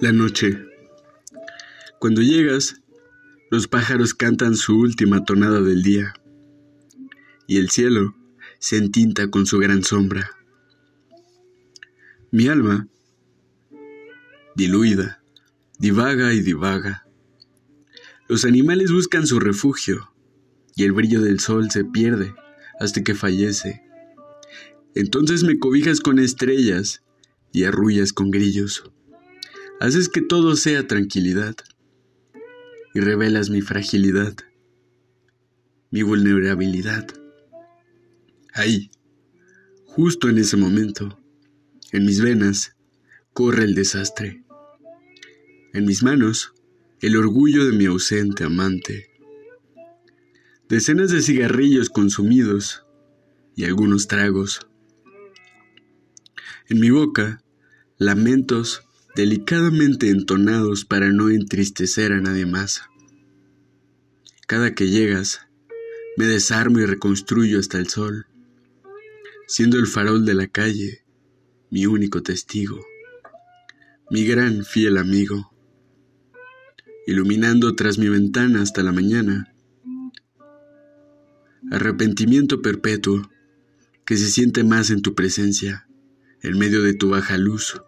La noche. Cuando llegas, los pájaros cantan su última tonada del día y el cielo se entinta con su gran sombra. Mi alma, diluida, divaga y divaga. Los animales buscan su refugio y el brillo del sol se pierde hasta que fallece. Entonces me cobijas con estrellas y arrullas con grillos. Haces que todo sea tranquilidad y revelas mi fragilidad, mi vulnerabilidad. Ahí, justo en ese momento, en mis venas, corre el desastre. En mis manos, el orgullo de mi ausente amante. Decenas de cigarrillos consumidos y algunos tragos. En mi boca, lamentos delicadamente entonados para no entristecer a nadie más. Cada que llegas, me desarmo y reconstruyo hasta el sol, siendo el farol de la calle mi único testigo, mi gran fiel amigo, iluminando tras mi ventana hasta la mañana. Arrepentimiento perpetuo que se siente más en tu presencia, en medio de tu baja luz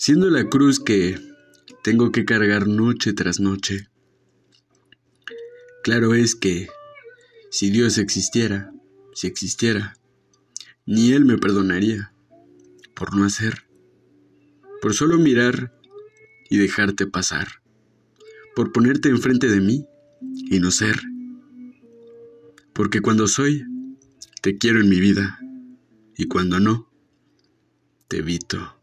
siendo la cruz que tengo que cargar noche tras noche. Claro es que si Dios existiera, si existiera, ni Él me perdonaría por no hacer, por solo mirar y dejarte pasar, por ponerte enfrente de mí y no ser, porque cuando soy, te quiero en mi vida, y cuando no, te evito.